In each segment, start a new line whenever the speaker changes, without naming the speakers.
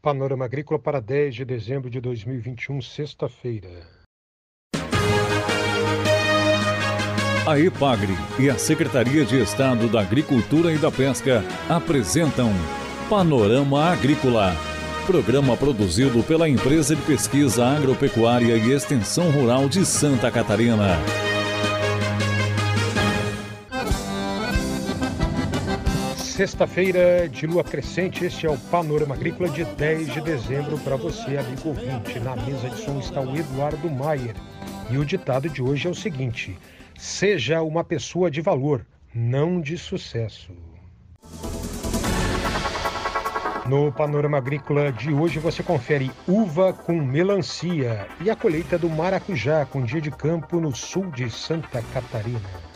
Panorama Agrícola para 10 de dezembro de 2021, sexta-feira.
A EPAGRE e a Secretaria de Estado da Agricultura e da Pesca apresentam Panorama Agrícola, programa produzido pela Empresa de Pesquisa Agropecuária e Extensão Rural de Santa Catarina.
Sexta-feira de lua crescente, este é o Panorama Agrícola de 10 de dezembro para você, amigo ouvinte. Na mesa de som está o Eduardo Maier. E o ditado de hoje é o seguinte: Seja uma pessoa de valor, não de sucesso. No Panorama Agrícola de hoje você confere uva com melancia e a colheita do maracujá com dia de campo no sul de Santa Catarina.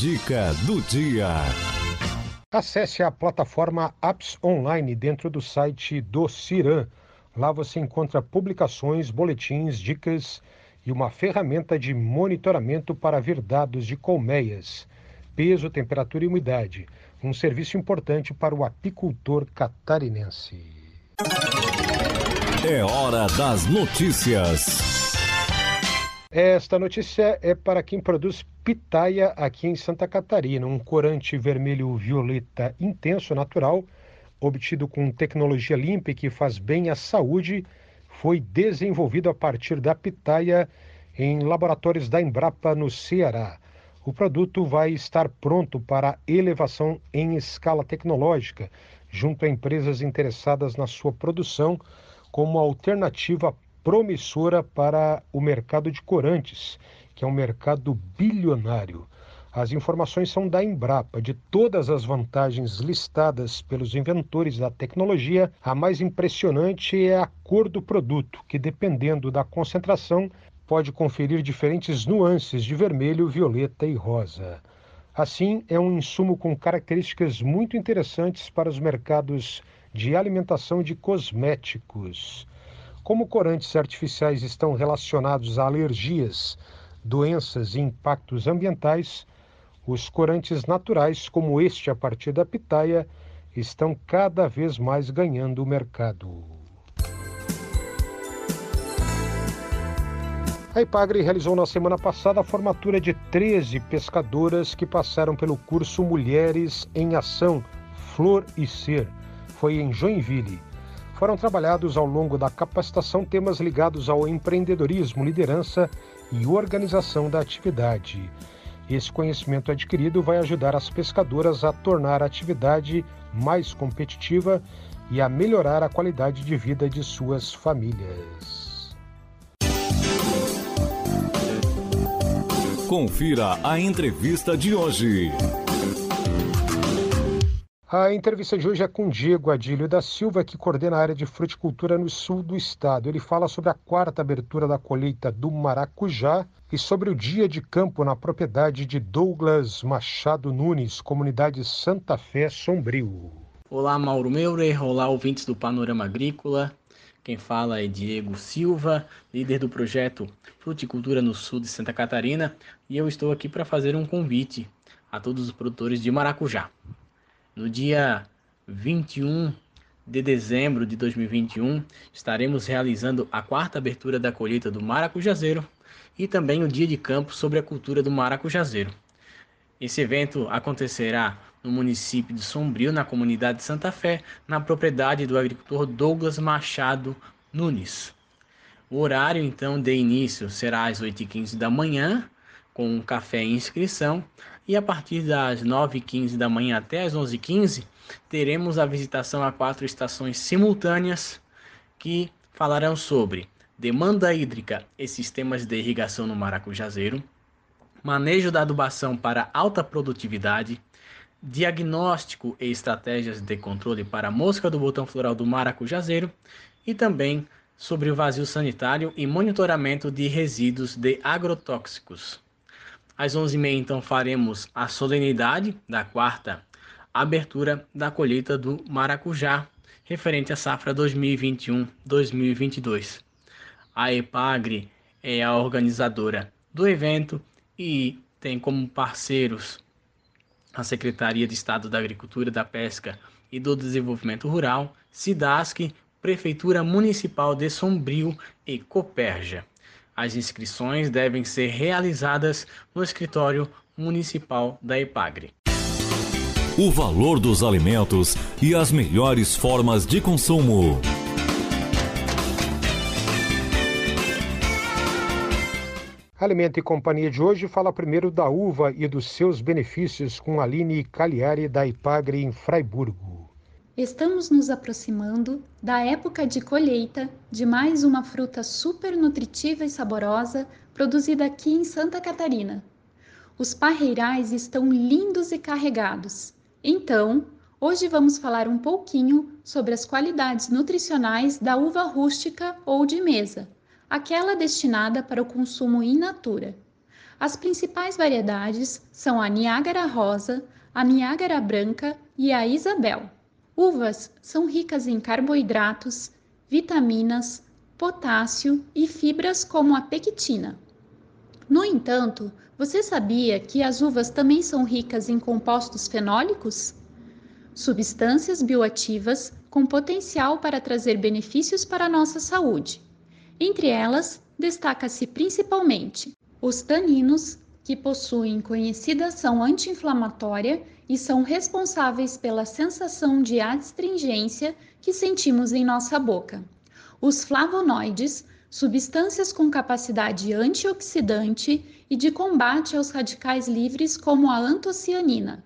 Dica do dia.
Acesse a plataforma Apps Online dentro do site do Ciran. Lá você encontra publicações, boletins, dicas e uma ferramenta de monitoramento para ver dados de colmeias, peso, temperatura e umidade. Um serviço importante para o apicultor catarinense.
É hora das notícias.
Esta notícia é para quem produz pitaia aqui em Santa Catarina, um corante vermelho violeta intenso natural, obtido com tecnologia limpa e que faz bem à saúde, foi desenvolvido a partir da pitaia em laboratórios da Embrapa no Ceará. O produto vai estar pronto para elevação em escala tecnológica, junto a empresas interessadas na sua produção, como alternativa promissora para o mercado de corantes, que é um mercado bilionário. As informações são da Embrapa. De todas as vantagens listadas pelos inventores da tecnologia, a mais impressionante é a cor do produto, que dependendo da concentração pode conferir diferentes nuances de vermelho, violeta e rosa. Assim, é um insumo com características muito interessantes para os mercados de alimentação de cosméticos. Como corantes artificiais estão relacionados a alergias, doenças e impactos ambientais, os corantes naturais, como este a partir da pitaia, estão cada vez mais ganhando o mercado. A Ipagre realizou na semana passada a formatura de 13 pescadoras que passaram pelo curso Mulheres em Ação, Flor e Ser. Foi em Joinville. Foram trabalhados ao longo da capacitação temas ligados ao empreendedorismo, liderança e organização da atividade. Esse conhecimento adquirido vai ajudar as pescadoras a tornar a atividade mais competitiva e a melhorar a qualidade de vida de suas famílias.
Confira a entrevista de hoje.
A entrevista de hoje é com Diego Adílio da Silva, que coordena a área de fruticultura no sul do estado. Ele fala sobre a quarta abertura da colheita do maracujá e sobre o dia de campo na propriedade de Douglas Machado Nunes, comunidade Santa Fé Sombrio.
Olá, Mauro Meurer. Olá, ouvintes do Panorama Agrícola. Quem fala é Diego Silva, líder do projeto Fruticultura no Sul de Santa Catarina, e eu estou aqui para fazer um convite a todos os produtores de maracujá. No dia 21 de dezembro de 2021, estaremos realizando a quarta abertura da colheita do maracujazeiro e também o dia de campo sobre a cultura do maracujazeiro. Esse evento acontecerá no município de Sombrio, na comunidade de Santa Fé, na propriedade do agricultor Douglas Machado Nunes. O horário então de início será às 8h15 da manhã, com um café e inscrição, e a partir das 9h15 da manhã até as 11h15, teremos a visitação a quatro estações simultâneas que falarão sobre demanda hídrica e sistemas de irrigação no Maracujazeiro, manejo da adubação para alta produtividade, diagnóstico e estratégias de controle para a mosca do botão floral do Maracujazeiro e também sobre o vazio sanitário e monitoramento de resíduos de agrotóxicos. Às 11h30, então, faremos a solenidade da quarta abertura da colheita do maracujá, referente à safra 2021-2022. A EPAGRE é a organizadora do evento e tem como parceiros a Secretaria de Estado da Agricultura, da Pesca e do Desenvolvimento Rural, SIDASC, Prefeitura Municipal de Sombrio e Coperja. As inscrições devem ser realizadas no escritório municipal da EPAGRE.
O valor dos alimentos e as melhores formas de consumo.
Alimento e Companhia de hoje fala primeiro da uva e dos seus benefícios com Aline Cagliari da Ipagre em Fraiburgo.
Estamos nos aproximando da época de colheita de mais uma fruta super nutritiva e saborosa produzida aqui em Santa Catarina. Os parreirais estão lindos e carregados. Então, hoje vamos falar um pouquinho sobre as qualidades nutricionais da uva rústica ou de mesa aquela destinada para o consumo in natura. As principais variedades são a Niágara rosa, a Niágara branca e a Isabel. Uvas são ricas em carboidratos, vitaminas, potássio e fibras como a pectina. No entanto, você sabia que as uvas também são ricas em compostos fenólicos? Substâncias bioativas com potencial para trazer benefícios para a nossa saúde. Entre elas, destaca-se principalmente os taninos, que possuem conhecida ação anti-inflamatória e são responsáveis pela sensação de astringência que sentimos em nossa boca. Os flavonoides, substâncias com capacidade antioxidante e de combate aos radicais livres, como a antocianina.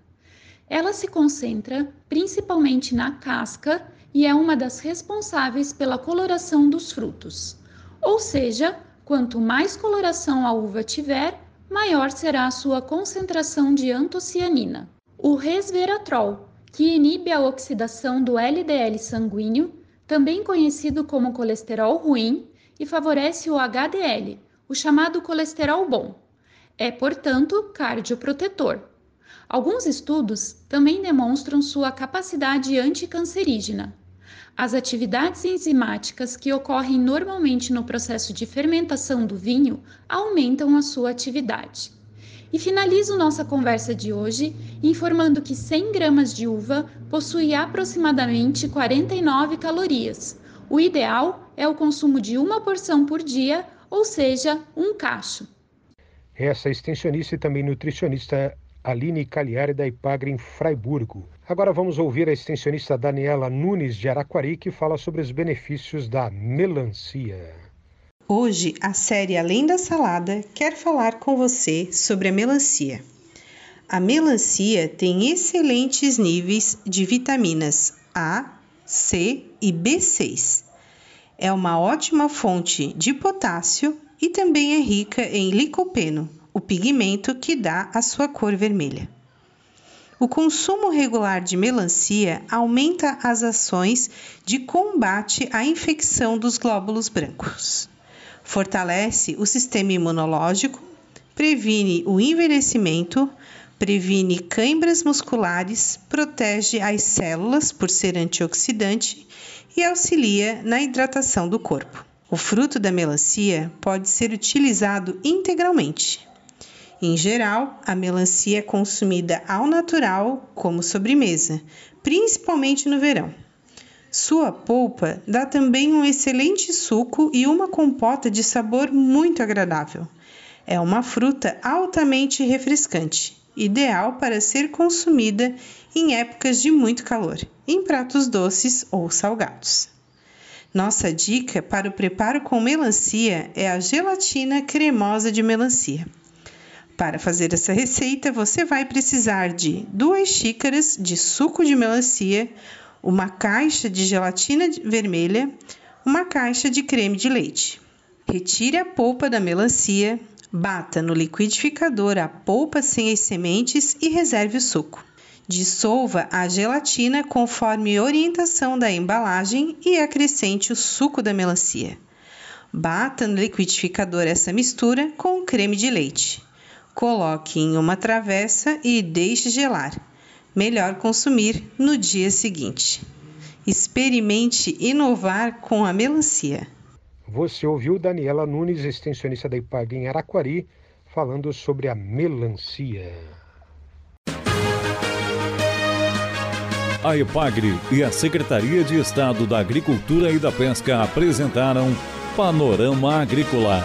Ela se concentra principalmente na casca e é uma das responsáveis pela coloração dos frutos. Ou seja, quanto mais coloração a uva tiver, maior será a sua concentração de antocianina. O resveratrol, que inibe a oxidação do LDL sanguíneo, também conhecido como colesterol ruim, e favorece o HDL, o chamado colesterol bom. É, portanto, cardioprotetor. Alguns estudos também demonstram sua capacidade anticancerígena. As atividades enzimáticas que ocorrem normalmente no processo de fermentação do vinho aumentam a sua atividade. E finalizo nossa conversa de hoje informando que 100 gramas de uva possui aproximadamente 49 calorias. O ideal é o consumo de uma porção por dia, ou seja, um cacho.
Essa extensionista e também nutricionista Aline Cagliari da Ipagre em Fraiburgo. Agora vamos ouvir a extensionista Daniela Nunes de Araquari que fala sobre os benefícios da melancia.
Hoje a série Além da Salada quer falar com você sobre a melancia. A melancia tem excelentes níveis de vitaminas A, C e B6. É uma ótima fonte de potássio e também é rica em licopeno, o pigmento que dá a sua cor vermelha. O consumo regular de melancia aumenta as ações de combate à infecção dos glóbulos brancos, fortalece o sistema imunológico, previne o envelhecimento, previne câimbras musculares, protege as células por ser antioxidante e auxilia na hidratação do corpo. O fruto da melancia pode ser utilizado integralmente, em geral, a melancia é consumida ao natural como sobremesa, principalmente no verão. Sua polpa dá também um excelente suco e uma compota de sabor muito agradável. É uma fruta altamente refrescante, ideal para ser consumida em épocas de muito calor, em pratos doces ou salgados. Nossa dica para o preparo com melancia é a gelatina cremosa de melancia. Para fazer essa receita, você vai precisar de duas xícaras de suco de melancia, uma caixa de gelatina vermelha, uma caixa de creme de leite. Retire a polpa da melancia, bata no liquidificador a polpa sem as sementes e reserve o suco. Dissolva a gelatina conforme orientação da embalagem e acrescente o suco da melancia. Bata no liquidificador essa mistura com o creme de leite. Coloque em uma travessa e deixe gelar. Melhor consumir no dia seguinte. Experimente inovar com a melancia.
Você ouviu Daniela Nunes, extensionista da IPAG em Araquari, falando sobre a melancia.
A EPAGRE e a Secretaria de Estado da Agricultura e da Pesca apresentaram Panorama Agrícola,